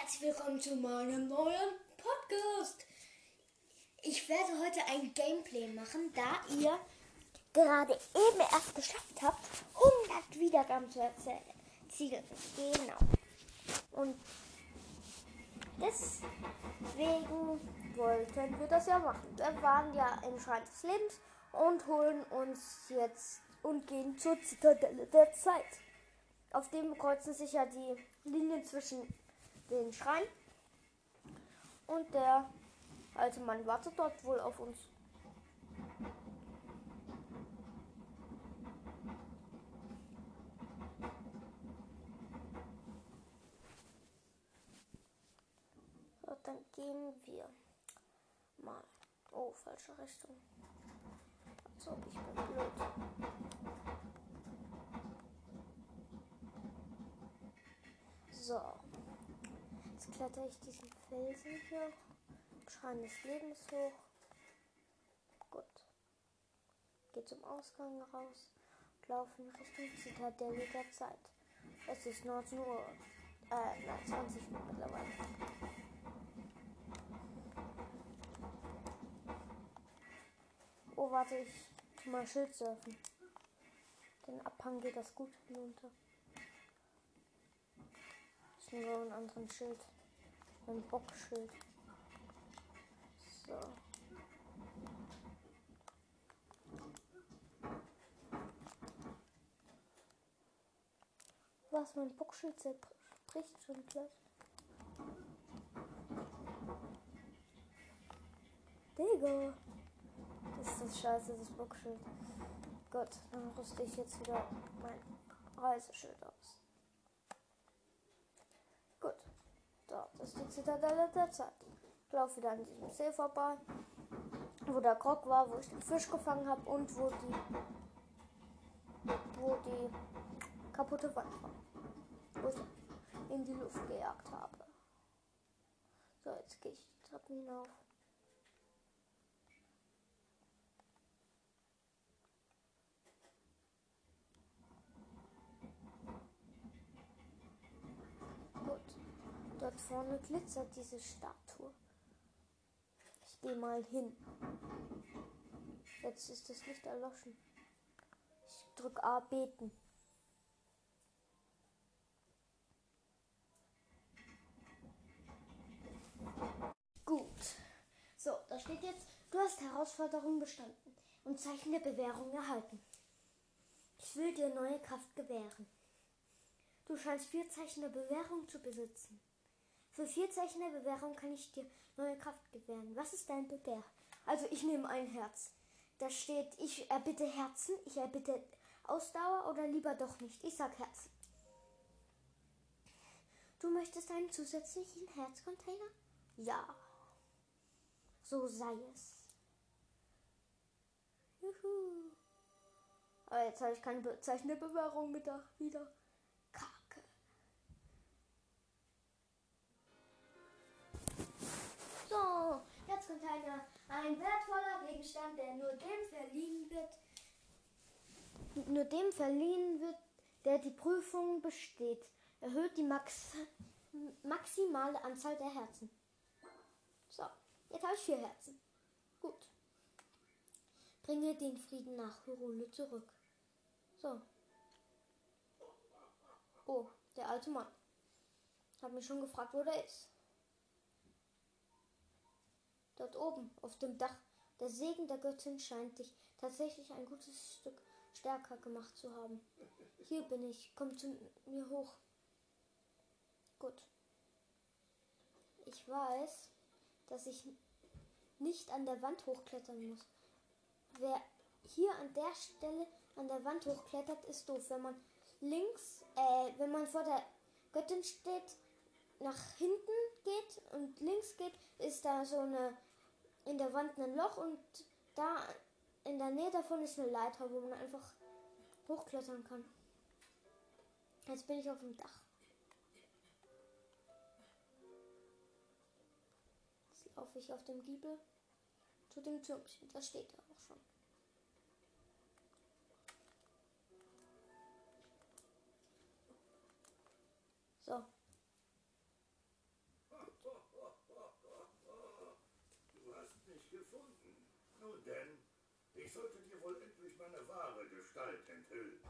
herzlich willkommen zu meinem neuen Podcast. Ich werde heute ein Gameplay machen, da ihr gerade eben erst geschafft habt, 100 Wiedergaben zu erzielen. Genau. Und deswegen wollten wir das ja machen. Wir waren ja im Schrein des Lebens und holen uns jetzt und gehen zur Zitadelle der Zeit. Auf dem kreuzen sich ja die Linien zwischen den Schrein und der alte Mann wartet dort wohl auf uns. So, dann gehen wir mal. Oh, falsche Richtung. So, ich bin blöd. So. Kletter ich diesen Felsen hier. Schrein des Lebens hoch. Gut. Geh zum Ausgang raus. Und laufe in Richtung Zitadelle der Zeit. Es ist 19 Uhr. Äh, nein, 20 Uhr mittlerweile. Oh, warte, ich tu mal Schild surfen. Den Abhang geht das gut hinunter. Ich nehme einen anderen Schild. Ein Bockschild. So. Was, mein Bockschild zerbricht schon gleich. Digga. Das ist das scheiße, das Bockschild. Gott, dann rüste ich jetzt wieder mein Reiseschild aus. Gut. Dort ist die Zitadelle der Zeit. Ich laufe wieder an diesem See vorbei, wo der Krog war, wo ich den Fisch gefangen habe und wo die, wo die kaputte Wand war. Wo ich in die Luft gejagt habe. So, jetzt gehe ich die Treppen hinauf. Gut. Dort vorne glitzert diese Statue. Ich gehe mal hin. Jetzt ist das Licht erloschen. Ich drücke A beten. Gut. So, da steht jetzt, du hast Herausforderung bestanden und Zeichen der Bewährung erhalten. Ich will dir neue Kraft gewähren. Du scheinst vier Zeichen der Bewährung zu besitzen. Für vier Zeichen der Bewährung kann ich dir neue Kraft gewähren. Was ist dein Begehr? Also ich nehme ein Herz. Da steht, ich erbitte Herzen, ich erbitte Ausdauer oder lieber doch nicht. Ich sag Herzen. Du möchtest einen zusätzlichen Herzcontainer? Ja. So sei es. Juhu. Aber jetzt habe ich keine Zeichen der Bewährung mit da wieder. So, jetzt kommt eine, ein wertvoller Gegenstand, der nur dem verliehen wird, nur dem verliehen wird, der die Prüfung besteht. Erhöht die Max maximale Anzahl der Herzen. So, jetzt habe ich vier Herzen. Gut. Bringe den Frieden nach Hyrule zurück. So. Oh, der alte Mann. Hat mich schon gefragt, wo der ist. Dort oben, auf dem Dach. Der Segen der Göttin scheint dich tatsächlich ein gutes Stück stärker gemacht zu haben. Hier bin ich. Komm zu mir hoch. Gut. Ich weiß, dass ich nicht an der Wand hochklettern muss. Wer hier an der Stelle an der Wand hochklettert, ist doof. Wenn man links, äh, wenn man vor der Göttin steht, nach hinten geht und links geht, ist da so eine in der Wand ein Loch und da in der Nähe davon ist eine Leiter, wo man einfach hochklettern kann. Jetzt bin ich auf dem Dach. Jetzt laufe ich auf dem Giebel zu dem Türmchen. Das steht da auch schon. Gestalt enthüllen.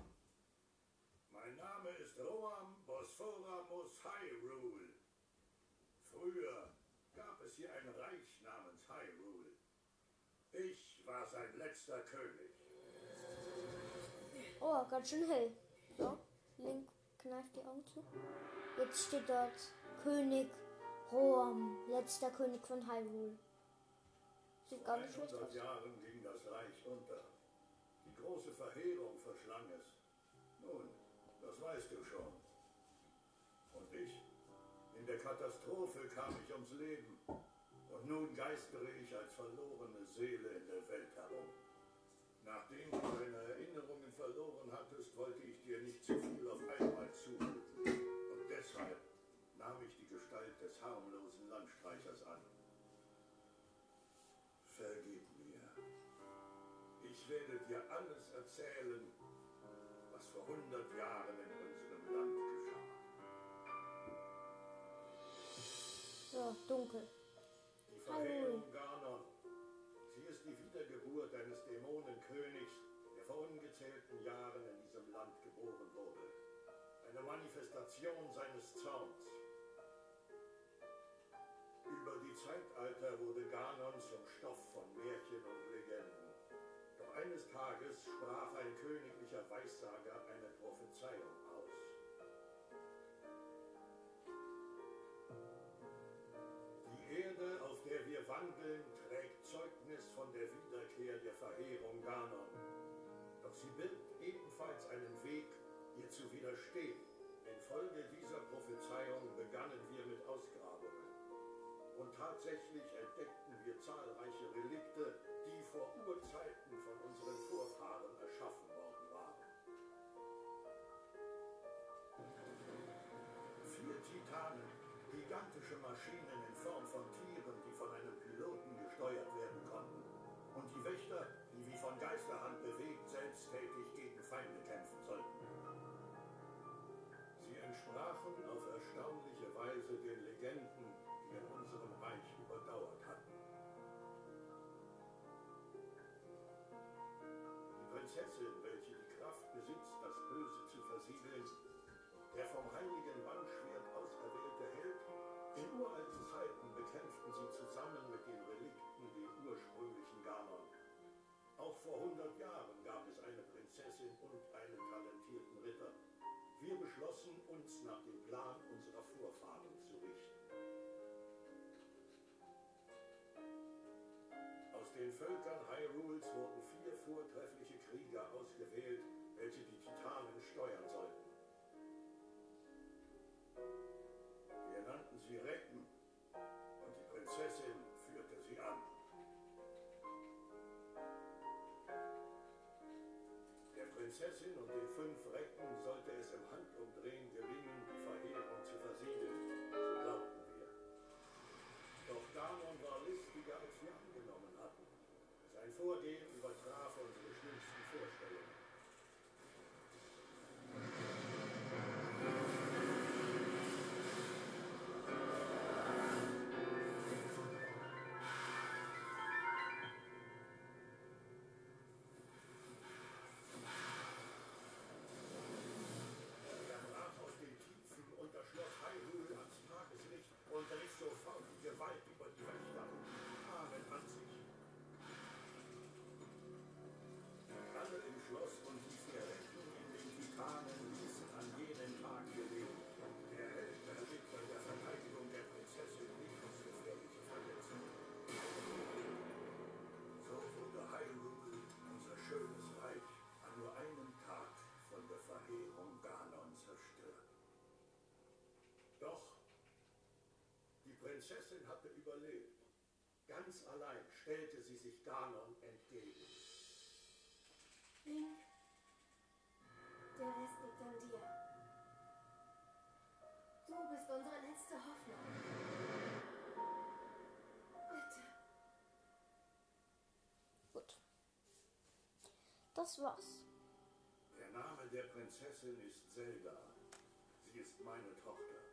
Mein Name ist Roam Bosphoramus Hyrule. Früher gab es hier ein Reich namens Hyrule. Ich war sein letzter König. Oh, ganz schön hell. So, Link kneift die Augen zu. Jetzt steht dort König Roam, letzter König von Hyrule. Sieht gar nicht schlecht 100 aus. Jahren ging das Reich unter. Große Verheerung verschlang es. Nun, das weißt du schon. Und ich? In der Katastrophe kam ich ums Leben. Und nun geistere ich als verlorene Seele in der Welt herum. Nachdem du deine Erinnerungen verloren hattest, wollte ich dir nicht zu viel erzählen, was vor hundert Jahren in unserem Land geschah. So, dunkel. Die Verheerung Ganon. Sie ist die Wiedergeburt eines Dämonenkönigs, der vor ungezählten Jahren in diesem Land geboren wurde. Eine Manifestation seines Zorns. Über die Zeitalter wurde Ganon zum Stoff von Märchen und Tages sprach ein königlicher Weissager eine Prophezeiung aus. Die Erde, auf der wir wandeln, trägt Zeugnis von der Wiederkehr der Verheerung Ganon. Doch sie birgt ebenfalls einen Weg, ihr zu widerstehen. Infolge dieser Prophezeiung begannen wir mit Ausgrabungen. Und tatsächlich entdeckten wir zahlreiche Relikte, die vor Urzeiten machine Plan unserer Vorfahren zu richten. Aus den Völkern Hyrules wurden vier vortreffliche Krieger ausgewählt, welche die Titanen steuern sollten. Wir nannten sie Recken und die Prinzessin führte sie an. Der Prinzessin und den fünf Recken sollte es im Handumdrehen So glaubten wir. Doch Ganon war listiger, als wir angenommen hatten. Sein Vorgehen Prinzessin hatte überlebt. Ganz allein stellte sie sich Ganon entgegen. Link, der Rest liegt an dir. Du bist unsere letzte Hoffnung. Bitte. Gut. Das war's. Der Name der Prinzessin ist Zelda. Sie ist meine Tochter.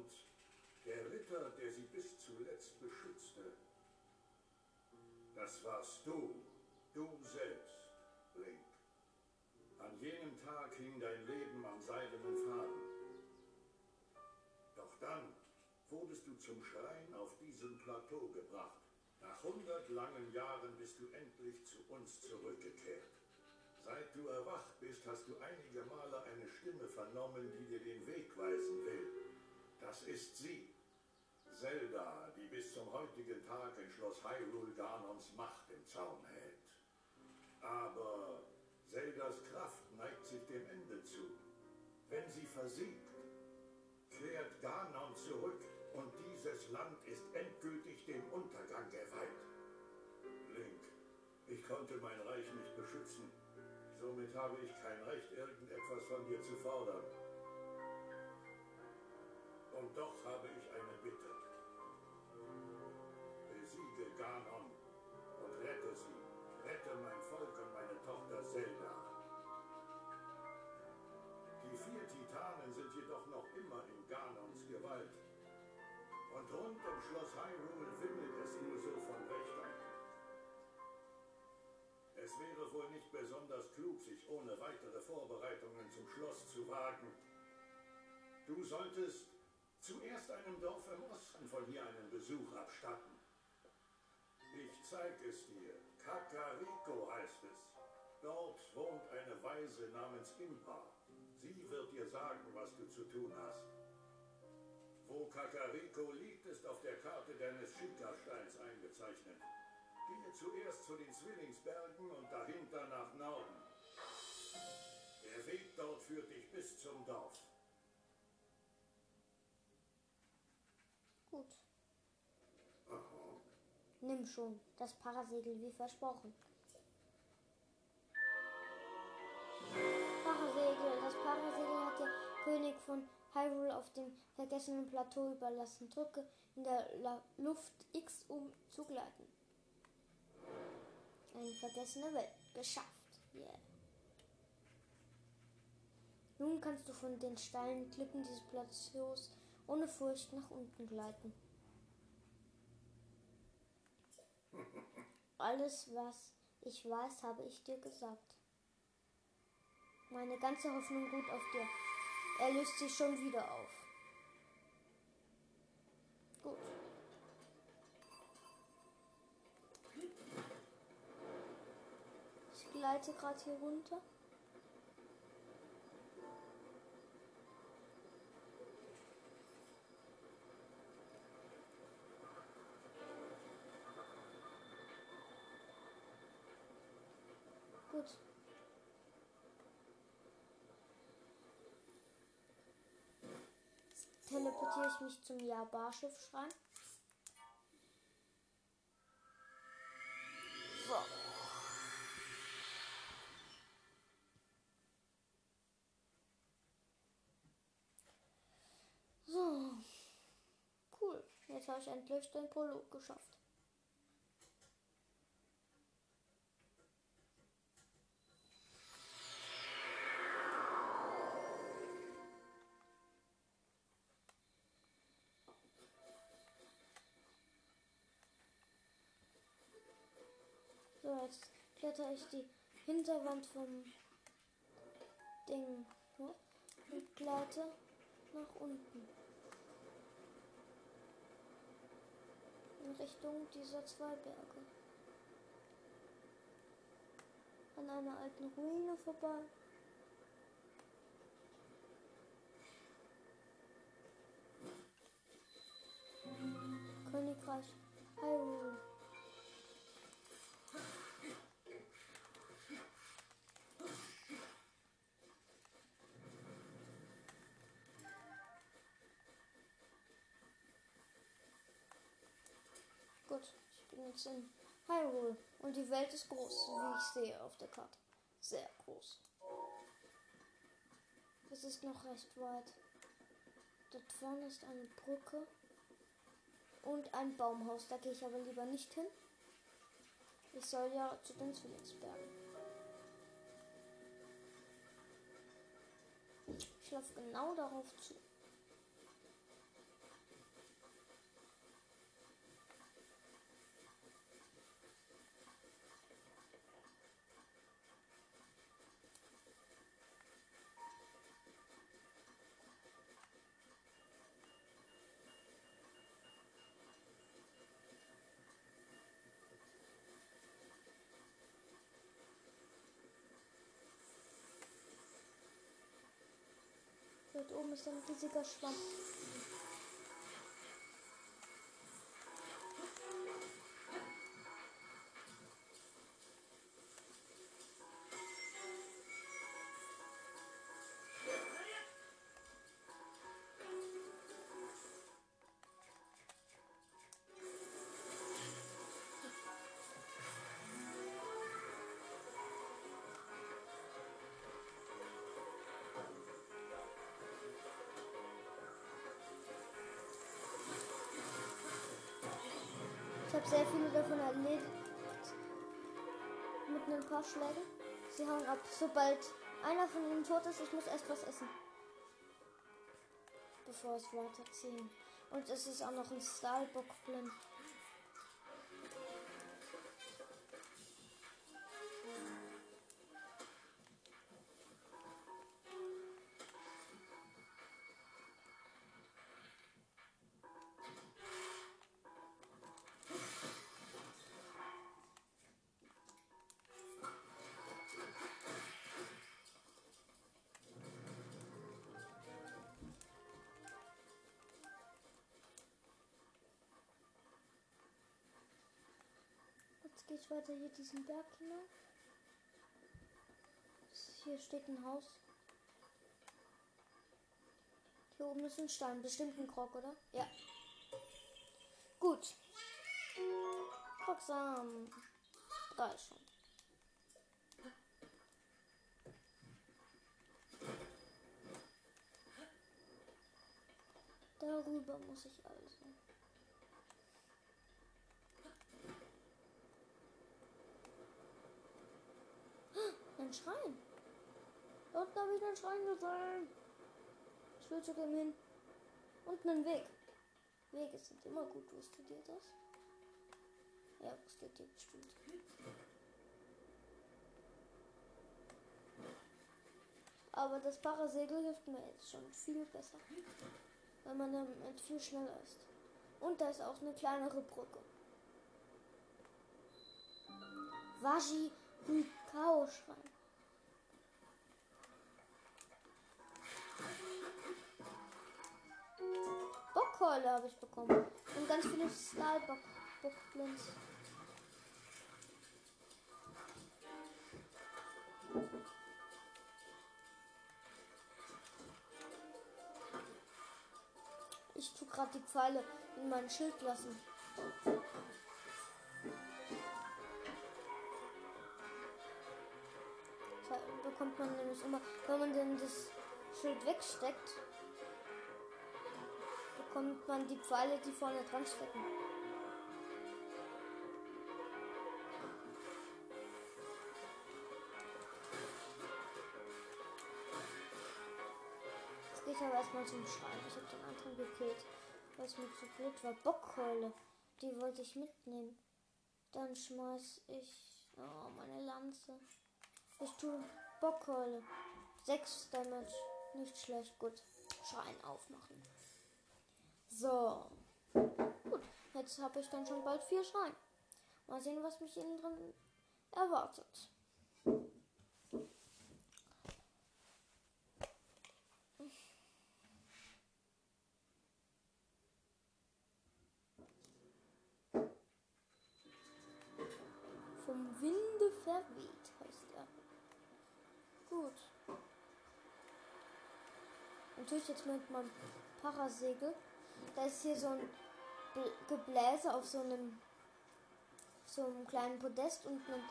Und der Ritter, der sie bis zuletzt beschützte, Das warst du. Du selbst, Link. An jenem Tag hing dein Leben am seidenen Faden. Doch dann wurdest du zum Schrein auf diesem Plateau gebracht. Nach hundert langen Jahren bist du endlich zu uns zurückgekehrt. Seit du erwacht bist, hast du einige Male eine Stimme vernommen, die dir den Weg weisen will. Das ist sie. Zelda, die bis zum heutigen Tag in Schloss Hyrule Ganons Macht im Zaum hält. Aber Zeldas Kraft neigt sich dem Ende zu. Wenn sie versiegt, kehrt Ganon zurück und dieses Land ist endgültig dem Untergang geweiht. Link, ich konnte mein Reich nicht beschützen. Somit habe ich kein Recht, irgendetwas von dir zu fordern. Und doch habe ich eine Bitte. Besiege Ganon und rette sie. Rette mein Volk und meine Tochter Zelda. Die vier Titanen sind jedoch noch immer in Ganons Gewalt. Und rund um Schloss Hyrule wimmelt es nur so von Wächtern. Es wäre wohl nicht besonders klug, sich ohne weitere Vorbereitungen zum Schloss zu wagen. Du solltest zuerst einem Dorf im Osten von hier einen Besuch abstatten. Ich zeig es dir. Kakariko heißt es. Dort wohnt eine Weise namens Impa. Sie wird dir sagen, was du zu tun hast. Wo Kakariko liegt, ist auf der Karte deines Schickersteins eingezeichnet. Gehe zuerst zu den Zwillingsbergen und dahinter nach Norden. Der Weg dort führt dich bis zum Dorf. Gut. Aha. Nimm schon das Parasegel wie versprochen. Parasegel. Das Parasegel hat der König von Hyrule auf dem vergessenen Plateau überlassen. Drücke in der La Luft X, um zu gleiten. Eine vergessene Welt. Geschafft. Yeah. Nun kannst du von den steilen Klippen dieses Plateaus ohne Furcht nach unten gleiten. Alles, was ich weiß, habe ich dir gesagt. Meine ganze Hoffnung ruht auf dir. Er löst sich schon wieder auf. Gut. Ich gleite gerade hier runter. Ich mich zum Jabar-Schiffschrein. So. So. Cool. Jetzt habe ich endlich den Prolog geschafft. So, jetzt kletter ich die Hinterwand vom Ding hoch und gleite nach unten. In Richtung dieser zwei Berge. An einer alten Ruine vorbei. Königreich Hyrule. Jetzt in Hyrule und die Welt ist groß, wie ich sehe auf der Karte. Sehr groß. Es ist noch recht weit. Dort vorne ist eine Brücke und ein Baumhaus. Da gehe ich aber lieber nicht hin. Ich soll ja zu den Zwillingsbergen. Ich laufe genau darauf zu. Dort oben ist ein riesiger Schwamm. Habe sehr viele davon erledigt. Mit ein paar Schlägen. Sie hauen ab. Sobald einer von ihnen tot ist, ich muss erst was essen. Bevor es weiterziehen. Und es ist auch noch ein Stahlbock blind. Gehe ich weiter hier diesen Berg hinauf. Hier steht ein Haus. Hier oben ist ein Stein. Bestimmt ein Krog, oder? Ja. Gut. Krogsam. Drei schon. Darüber muss ich also. Ein Schrein. Dort habe ich einen Schrein gesehen. Ich will zu dem hin. Und einen Weg. Wege sind immer gut. Wusstet ihr das? Ja, wusstet ihr bestimmt. Aber das Parasegel hilft mir jetzt schon viel besser. Weil man damit viel schneller ist. Und da ist auch eine kleinere Brücke. Waji Hukao Schrein. Bockkeule habe ich bekommen. Und ganz viele Stahlbockblins. Ich tue gerade die Pfeile in mein Schild lassen. Da bekommt man nämlich immer, wenn man denn das Schild wegsteckt, bekommt man die Pfeile, die vorne dran stecken. Jetzt gehe ich aber erstmal zum Schrein. Ich habe den anderen gekillt, weil es mir zu blöd war. Bockkeule, die wollte ich mitnehmen. Dann schmeiß ich oh, meine Lanze. Ich tue Bockkeule. 6 Damage. Nicht schlecht. Gut. Schrein aufmachen. So. Gut. Jetzt habe ich dann schon bald vier Schreien. Mal sehen, was mich innen drin erwartet. Vom Winde verweht heißt er. Gut. Natürlich jetzt mit meinem Parasegel. Da ist hier so ein Bl- Gebläse auf so einem so einem kleinen Podest und einem,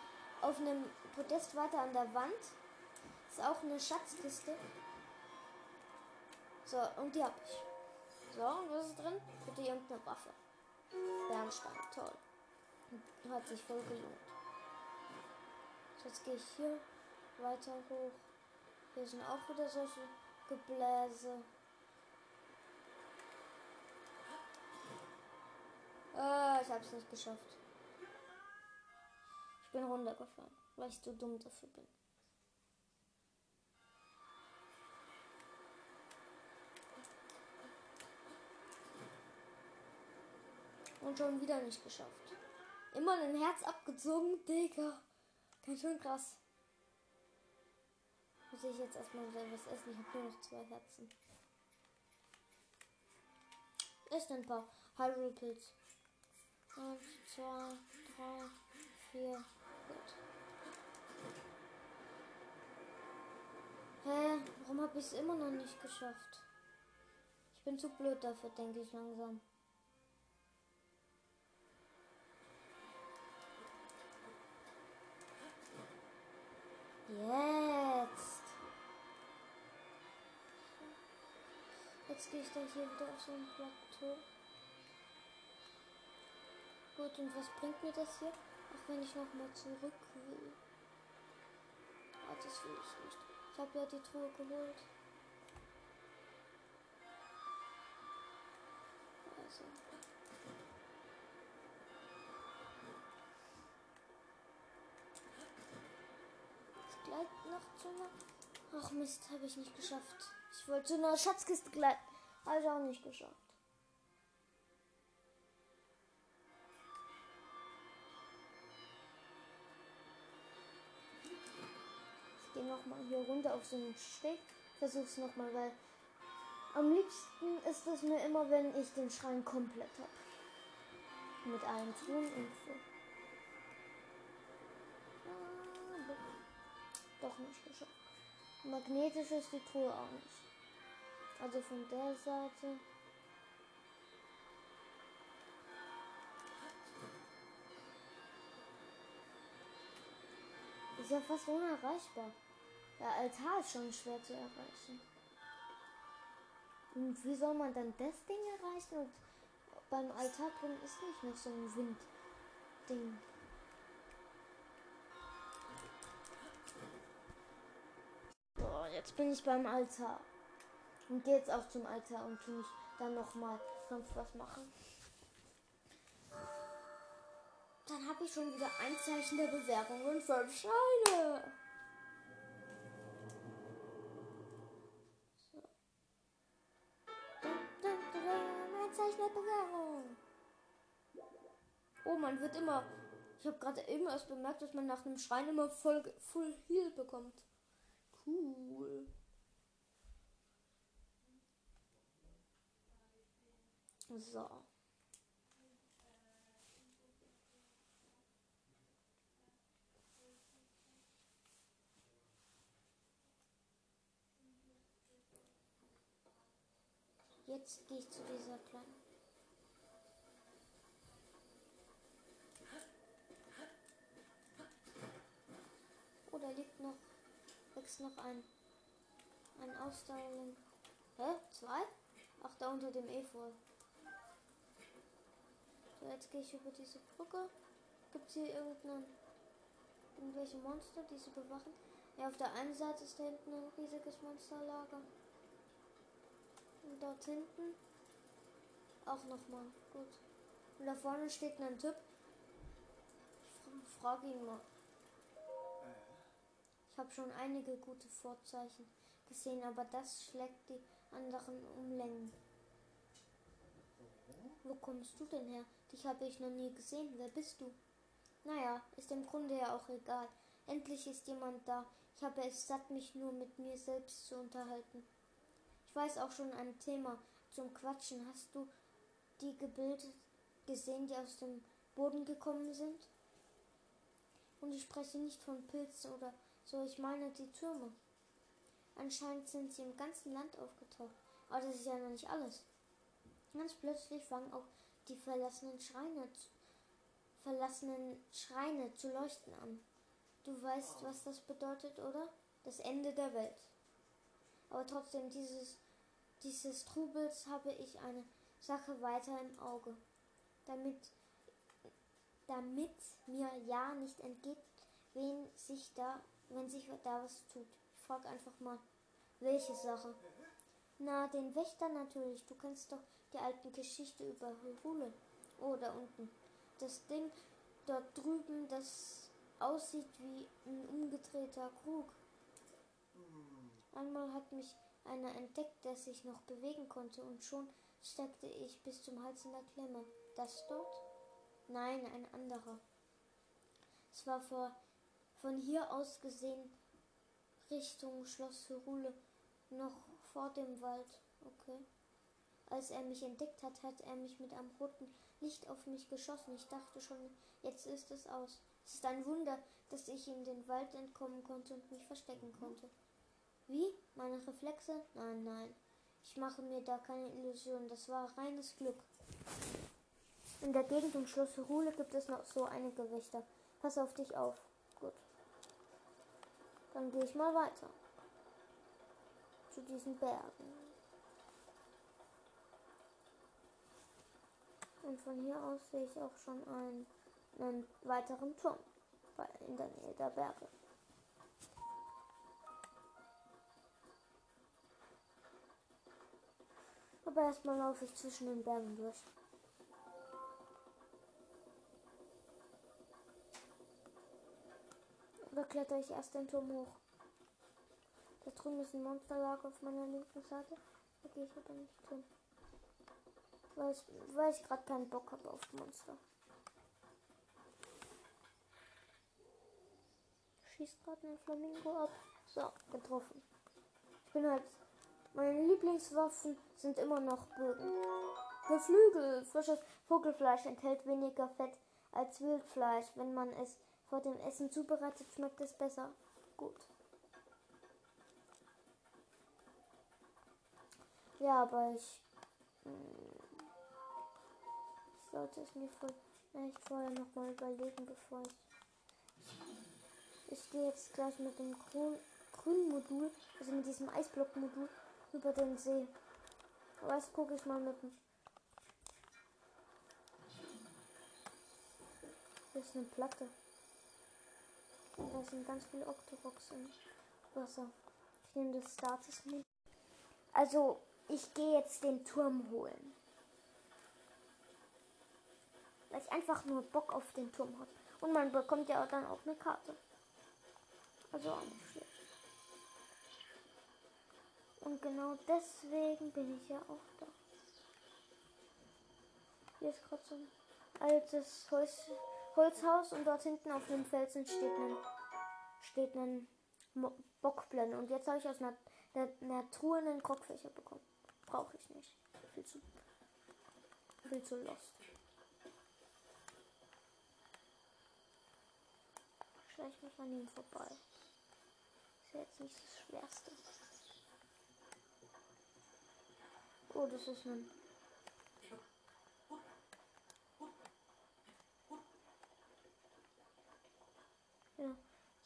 auf einem Podest weiter an der Wand ist auch eine Schatzkiste. So, und die habe ich. So, und was ist drin? Bitte irgendeine Waffe. Bernstein, toll. Hat sich voll gelohnt. Jetzt gehe ich hier weiter hoch. Hier sind auch wieder solche Gebläse. Ah, ich hab's nicht geschafft. Ich bin runtergefallen, weil ich zu dumm dafür bin. Und schon wieder nicht geschafft. Immer ein Herz abgezogen, Digga. Ganz schön krass. Muss ich jetzt erstmal was essen? Ich habe nur noch zwei Herzen. Ist ein paar Hyrule Pilz. Eins, zwei, drei, vier. Gut. Hä? Warum habe ich es immer noch nicht geschafft? Ich bin zu blöd dafür, denke ich langsam. Jetzt. Jetzt gehe ich da hier wieder auf so ein Plateau. Gut, und was bringt mir das hier? Auch wenn ich nochmal zurück will. Ah, das will ich nicht. Ich habe ja die Truhe geholt. Also. Es gleitet noch zu einer. Ach Mist, habe ich nicht geschafft. Ich wollte zu einer Schatzkiste gleiten. Habe ich auch nicht geschafft. Nochmal hier runter auf so einen Steg. Versuch's nochmal, weil am liebsten ist es mir immer, wenn ich den Schrein komplett habe. Mit allen Truhen und so. Ah, Doch nicht geschafft. Magnetisch ist die Truhe auch nicht. Also von der Seite. Ist ja fast unerreichbar. Der Altar ist schon schwer zu erreichen. Und wie soll man dann das Ding erreichen? Und beim Altar drin ist nicht noch so ein Windding. Boah, jetzt bin ich beim Altar. Und gehe jetzt auch zum Altar und tu mich dann nochmal sonst was machen. Dann habe ich schon wieder ein Zeichen der Bewährung und fünf Scheine. Der Bewährung. Oh, man wird immer. Ich habe gerade eben erst bemerkt, dass man nach einem Schrein immer voll Full Heal bekommt. Cool. So. Jetzt gehe ich zu dieser kleinen. Oh, da liegt noch, wächst noch ein, ein Ausdauerling. Hä? Zwei? Ach, da unter dem Efeu. So, jetzt gehe ich über diese Brücke. Gibt es hier irgendeinen, irgendwelche Monster, die sie bewachen? Ja, auf der einen Seite ist da hinten ein riesiges Monsterlager. Dort hinten auch nochmal. Gut. Und da vorne steht ein Typ. Ich frage ihn mal. Ich habe schon einige gute Vorzeichen gesehen, aber das schlägt die anderen um Längen. Wo kommst du denn her? Dich habe ich noch nie gesehen. Wer bist du? Naja, ist im Grunde ja auch egal. Endlich ist jemand da. Ich habe es satt, mich nur mit mir selbst zu unterhalten. Ich weiß auch schon ein Thema zum Quatschen. Hast du die Gebilde gesehen, die aus dem Boden gekommen sind? Und ich spreche nicht von Pilzen oder so, ich meine die Türme. Anscheinend sind sie im ganzen Land aufgetaucht. Aber das ist ja noch nicht alles. Ganz plötzlich fangen auch die verlassenen Schreine, verlassenen Schreine zu leuchten an. Du weißt, was das bedeutet, oder? Das Ende der Welt. Aber trotzdem, dieses, dieses Trubels habe ich eine Sache weiter im Auge. Damit, damit mir ja nicht entgeht, wen sich da, wenn sich da was tut. Ich frage einfach mal, welche Sache? Na, den Wächter natürlich. Du kennst doch die alten Geschichte über Hyrule. Oh, da unten. Das Ding dort drüben, das aussieht wie ein umgedrehter Krug. Einmal hat mich einer entdeckt, der sich noch bewegen konnte und schon steckte ich bis zum Hals in der Klemme. Das dort? Nein, ein anderer. Es war vor, von hier aus gesehen Richtung Schloss Hyrule, noch vor dem Wald. Okay. Als er mich entdeckt hat, hat er mich mit einem roten Licht auf mich geschossen. Ich dachte schon, jetzt ist es aus. Es ist ein Wunder, dass ich in den Wald entkommen konnte und mich verstecken konnte. Wie? Meine Reflexe? Nein, nein. Ich mache mir da keine Illusionen. Das war reines Glück. In der Gegend um Schloss Ruhle gibt es noch so einige Wächter. Pass auf dich auf. Gut. Dann gehe ich mal weiter. Zu diesen Bergen. Und von hier aus sehe ich auch schon einen, einen weiteren Turm in der Nähe der Berge. Aber erstmal laufe ich zwischen den Bergen durch. Oder kletter ich erst den Turm hoch? Da drüben ist ein Monsterlager auf meiner linken Seite. Da gehe ich aber nicht hin. Weil ich, weil ich gerade keinen Bock habe auf Monster. Schießt gerade ein Flamingo ab. So, getroffen. Ich bin halt. Meine Lieblingswaffen sind immer noch Bögen. Geflügel. Frisches Vogelfleisch enthält weniger Fett als Wildfleisch. Wenn man es vor dem Essen zubereitet, schmeckt es besser. Gut. Ja, aber ich. Hm, ich sollte es mir vielleicht vorher nochmal überlegen, bevor ich. Ich gehe jetzt gleich mit dem grün, grünen Modul, also mit diesem Eisblock-Modul, über den See. Aber jetzt gucke ich mal mit dem. Hier ist eine Platte. Und da sind ganz viele Octoroks im Wasser. Ich nehme das Status mit. Also, ich gehe jetzt den Turm holen. Weil ich einfach nur Bock auf den Turm habe. Und man bekommt ja dann auch eine Karte. Also auch nicht schlecht. Und genau deswegen bin ich ja auch da. Hier ist gerade so ein altes Holz, Holzhaus und dort hinten auf dem Felsen steht ein, steht ein Bockblende. Und jetzt habe ich aus einer, einer, einer Truhe einen Krogfächer bekommen. Brauche ich nicht. Viel zu, viel zu lost. Schleich mich an ihm vorbei. Ist ja jetzt nicht das Schwerste. Oh, das ist ein. Ja,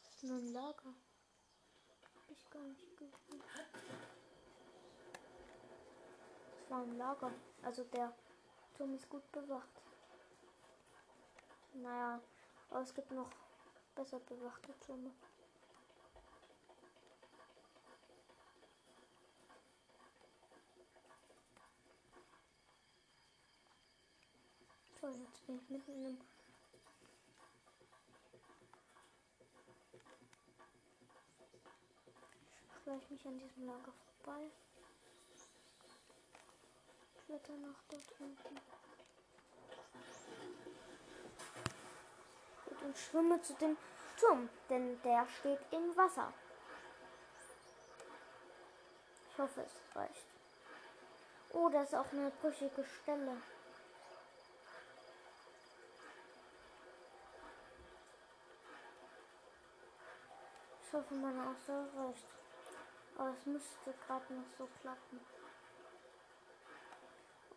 das ist nur ein Lager. Hab ich gar nicht gesehen. Das war ein Lager. Also der Turm ist gut bewacht. Naja, aber es gibt noch besser bewachte Türme. So, jetzt bin ich mitten in einem mich an diesem Lager vorbei. Kletter nach dort unten. und schwimme zu dem Turm, denn der steht im Wasser. Ich hoffe, es reicht. Oh, das ist auch eine brüchige Stelle. Ich hoffe, meine Aussage reicht. Aber es müsste gerade noch so klappen.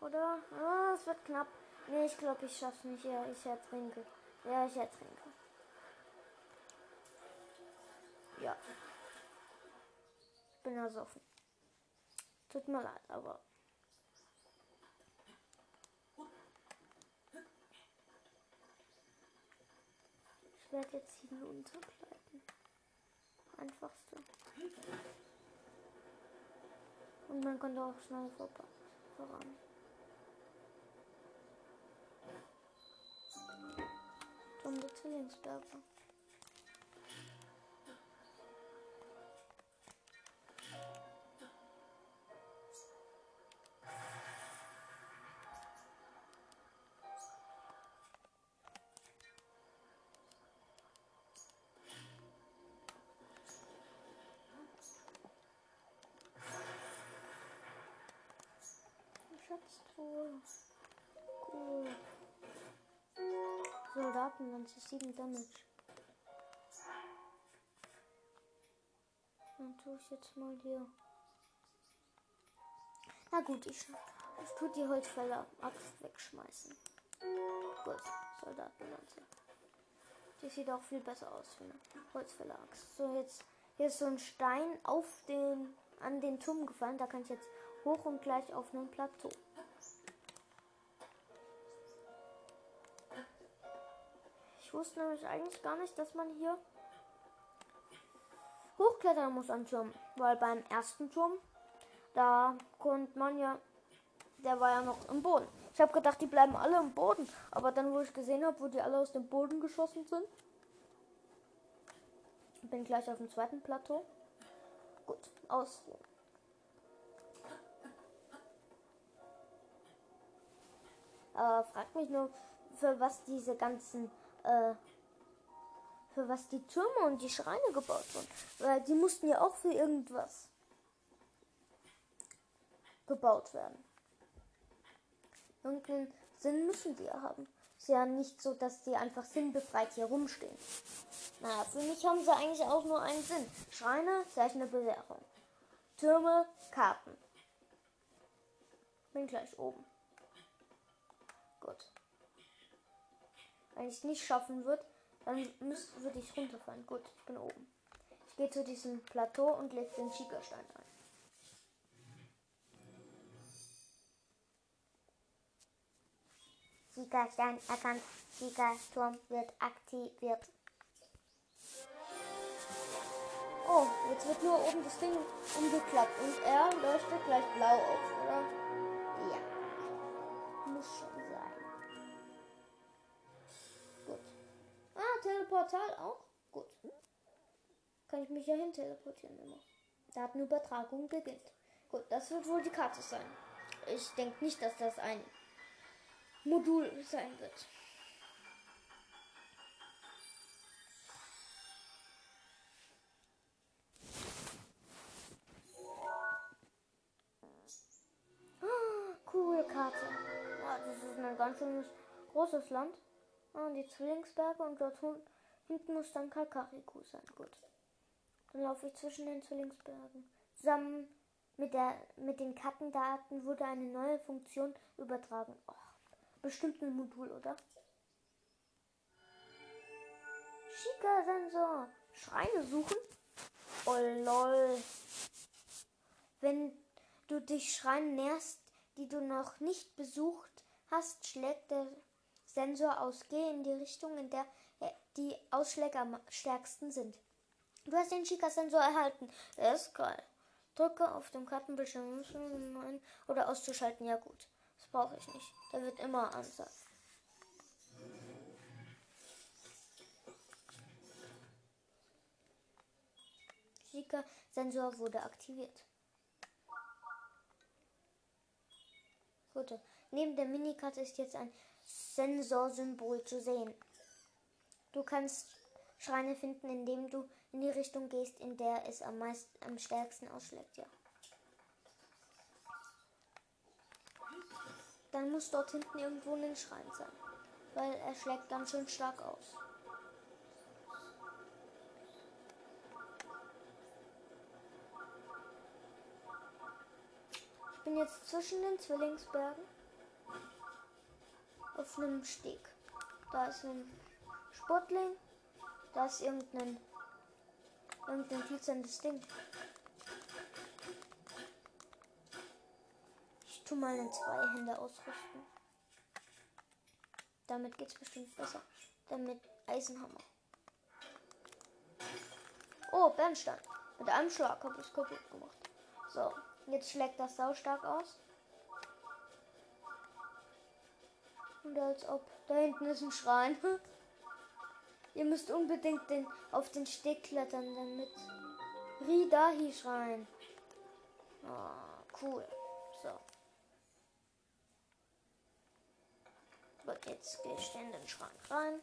Oder? Oh, es wird knapp. Nee, ich glaube, ich schaff's nicht. Ja, ich ertrinke. Ja, ich ertrinke. Ja. Ich bin ersoffen. Tut mir leid, aber. Ich werde jetzt hinuntergleiten. Einfachste. Und man kommt auch schnell voran. um die Zwillingsberge. Schatztruhe. Cool. Soldatenlanze, 7 Damage. Dann tue ich jetzt mal hier. Na gut, ich, ich tue die Holzfäller Axt wegschmeißen. Gut, Soldatenlanze. Die sieht auch viel besser aus für eine Holzfäller Axt. So, jetzt hier ist so ein Stein auf den an den Turm gefallen. Da kann ich jetzt hoch und gleich auf einem Plateau. Ich wusste nämlich eigentlich gar nicht, dass man hier hochklettern muss am Turm. Weil beim ersten Turm, da konnte man ja, der war ja noch im Boden. Ich habe gedacht, die bleiben alle im Boden. Aber dann, wo ich gesehen habe, wo die alle aus dem Boden geschossen sind, bin gleich auf dem zweiten Plateau. Gut, aus. Aber fragt mich nur, für was diese ganzen, äh, für was die Türme und die Schreine gebaut wurden. Weil die mussten ja auch für irgendwas gebaut werden. Irgendeinen Sinn müssen die ja haben. Ist ja nicht so, dass die einfach sinnbefreit hier rumstehen. Naja, für mich haben sie eigentlich auch nur einen Sinn. Schreine, Zeichen der Bewährung. Türme, Karten. Bin gleich oben. Gut. Wenn ich es nicht schaffen würde, dann würde ich runterfallen. Gut, ich bin oben. Ich gehe zu diesem Plateau und lege den Schiegerstein ein. Schiegerstein erkannt. Schiegerturm wird aktiviert. Oh, jetzt wird nur oben das Ding umgeklappt und er leuchtet gleich blau auf, oder? Ah, Teleportal auch? Gut. Kann ich mich ja hin teleportieren immer. Datenübertragung beginnt. Gut, das wird wohl die Karte sein. Ich denke nicht, dass das ein Modul sein wird. Ist ein ganz schönes großes Land. Ah, die Zwillingsberge und dort hinten muss dann Kakariku sein. Gut. Dann laufe ich zwischen den Zwillingsbergen. Zusammen mit, der, mit den Kartendaten wurde eine neue Funktion übertragen. Oh, bestimmt ein Modul, oder? Schika-Sensor. Schreine suchen. Oh lol. Wenn du dich Schreien näherst, die du noch nicht besucht hast, schlägt der Sensor aus. Geh in die Richtung, in der die Ausschläge am stärksten sind. Du hast den Chica-Sensor erhalten. Der ist geil. Drücke auf dem Kartenbildschirm oder auszuschalten. Ja gut, das brauche ich nicht. Der wird immer anzeigen. Chica-Sensor wurde aktiviert. Gut. Neben der Minikarte ist jetzt ein Sensorsymbol zu sehen. Du kannst Schreine finden, indem du in die Richtung gehst, in der es am meisten, am stärksten ausschlägt, ja. Dann muss dort hinten irgendwo ein Schrein sein, weil er schlägt ganz schön stark aus. bin jetzt zwischen den Zwillingsbergen auf einem Steg. Da ist ein Sportling, da ist irgendein irgendein glitzerndes Ding. Ich tue mal in zwei Hände ausrüsten. Damit geht's bestimmt besser. Damit Eisenhammer. Oh, Bernstein. Mit einem Schlag habe ich kaputt gemacht. So, Jetzt schlägt das sau stark aus. Und als ob. Da hinten ist ein Schrein. Ihr müsst unbedingt den, auf den Steg klettern, damit. Ridahi Schrein. Ah, cool. So. Gut, jetzt gehe ich in den Schrank rein.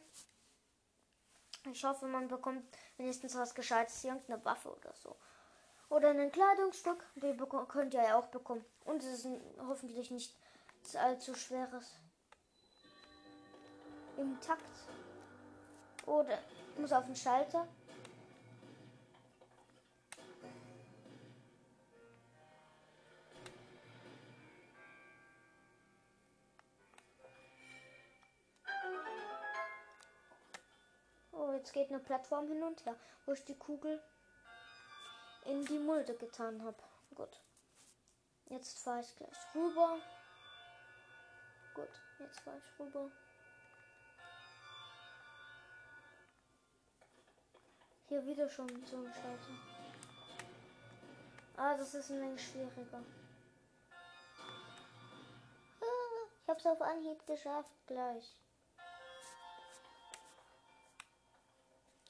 Ich hoffe, man bekommt wenigstens was Gescheites, irgendeine Waffe oder so. Oder ein Kleidungsstück. Die könnt ihr ja auch bekommen. Und es ist hoffentlich nicht nichts allzu Schweres. Im Takt. Oder muss auf den Schalter. Oh, jetzt geht eine Plattform hin und her, wo ich die Kugel in die Mulde getan habe. Gut. Jetzt fahre ich gleich rüber. Gut, jetzt fahre ich rüber. Hier wieder schon so ein Schalter. Ah, das ist ein wenig schwieriger. Ah, Ich hab's auf Anhieb geschafft gleich.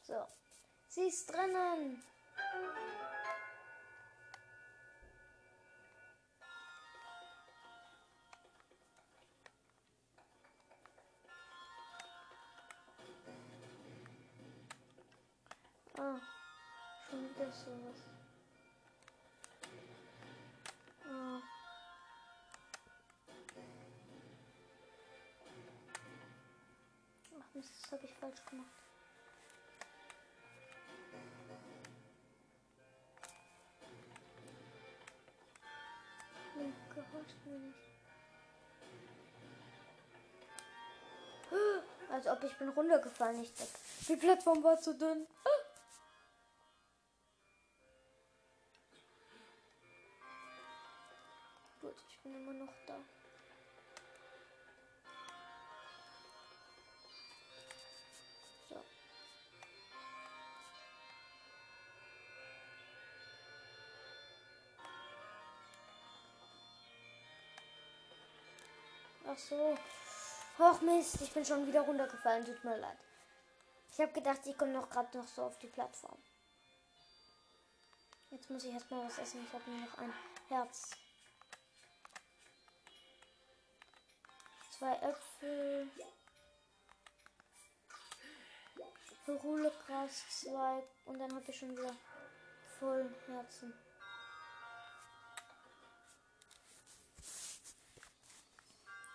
So. Sie ist drinnen. Wieder sowas. Ah. Ach Mist, das habe ich falsch gemacht. Nee, gehorcht mir nicht. Als ob ich bin runtergefallen, nicht weg. Die Plattform war zu dünn. Gut, Ach so. Ach Mist, ich bin schon wieder runtergefallen. Tut mir leid. Ich habe gedacht, ich komme noch gerade noch so auf die Plattform. Jetzt muss ich erstmal was essen. Ich habe nur noch ein Herz. Zwei Äpfel. Rullegras, zwei. Und dann habe ich schon wieder voll Herzen.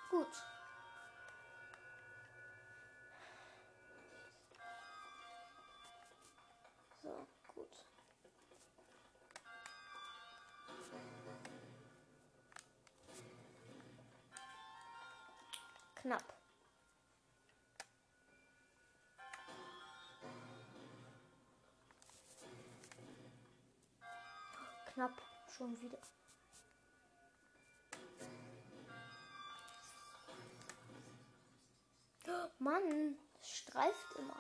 Gut. So, gut. Knapp. Knapp schon wieder. Mann, streift immer.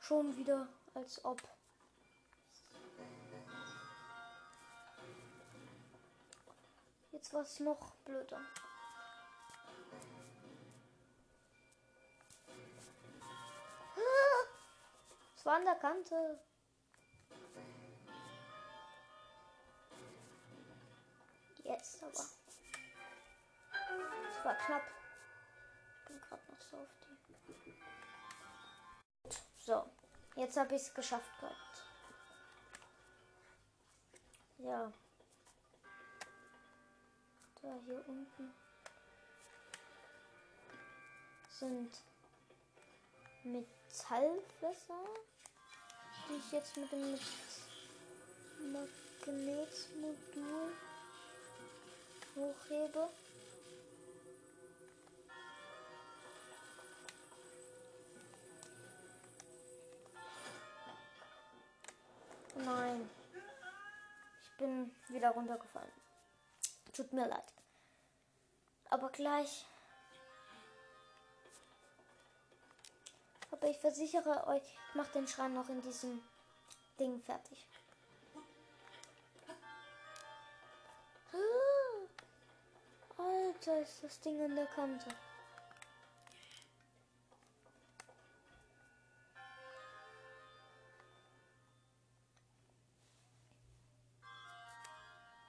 Schon wieder, als ob. Jetzt war es noch blöder. Es war an der Kante. Jetzt aber. Es war knapp. Ich bin gerade noch so auf die. So, jetzt habe ich es geschafft gehabt. Ja. Da hier unten sind Metallfässer, die ich jetzt mit dem Magnetmodul hochhebe. Nein. Ich bin wieder runtergefallen. Tut mir leid. Aber gleich. Aber ich versichere euch, ich mache den Schrein noch in diesem Ding fertig. Ah, Alter, ist das Ding in der Kante.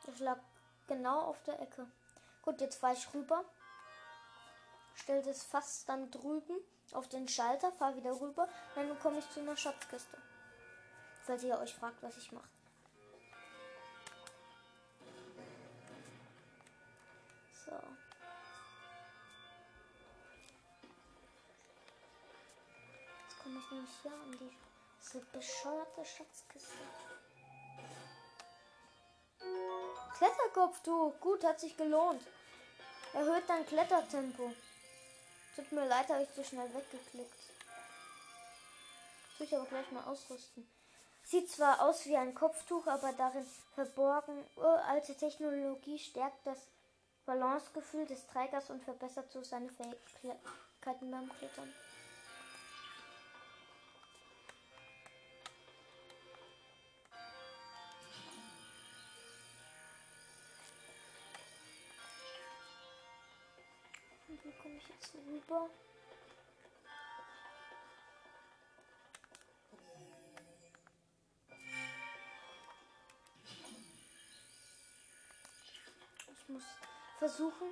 Das lag genau auf der Ecke. Gut, jetzt fahre ich rüber. Stellt es fast dann drüben auf den Schalter, fahre wieder rüber. Dann komme ich zu einer Schatzkiste. Falls ihr euch fragt, was ich mache. So. Jetzt komme ich nämlich hier an die so bescheuerte Schatzkiste. Kletterkopftuch. Gut, hat sich gelohnt. Erhöht dein Klettertempo. Tut mir leid, habe ich zu schnell weggeklickt. Tue ich aber gleich mal ausrüsten. Sieht zwar aus wie ein Kopftuch, aber darin verborgen uralte Technologie stärkt das Balancegefühl des Trägers und verbessert so seine Fähigkeiten beim Klettern. Rüber? Ich muss versuchen.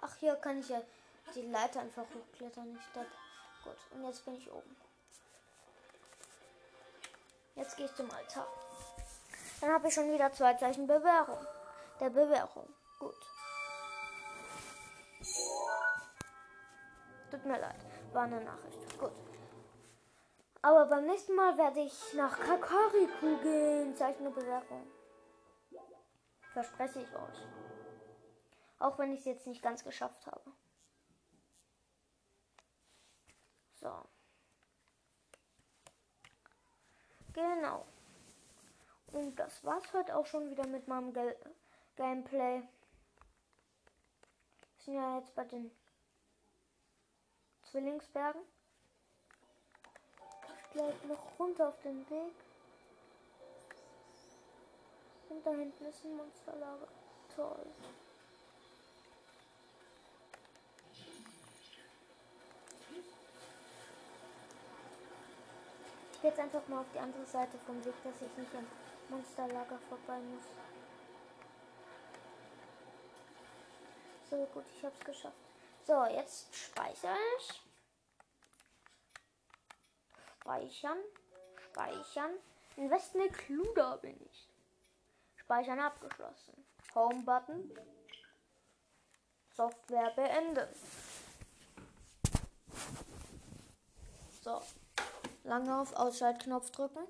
Ach, hier kann ich ja die Leiter einfach hochklettern. Nicht das. Gut, und jetzt bin ich oben. Jetzt gehe ich zum Altar. Dann habe ich schon wieder zwei Zeichen Bewährung. Der Bewährung. Gut. Tut mir leid. War eine Nachricht. Gut. Aber beim nächsten Mal werde ich nach Kakariku gehen. Zeichen der Bewährung. Verspreche ich euch. Auch wenn ich es jetzt nicht ganz geschafft habe. So. Genau. Und das war's heute auch schon wieder mit meinem Ge Gameplay. Wir sind ja jetzt bei den Zwillingsbergen. Ich gleich noch runter auf den Weg. Und da hinten ist ein Monsterlager. Toll. Ich gehe jetzt einfach mal auf die andere Seite vom Weg, dass ich nicht am Monsterlager vorbei muss. So gut, ich habe es geschafft. So, jetzt speichere ich. Speichern. Speichern. In Westen Kluda bin ich. Speichern abgeschlossen. Home Button. Software beenden. So. Lange auf Ausschaltknopf drücken.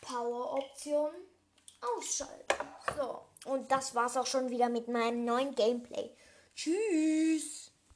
Power-Option ausschalten. So, und das war's auch schon wieder mit meinem neuen Gameplay. Tschüss.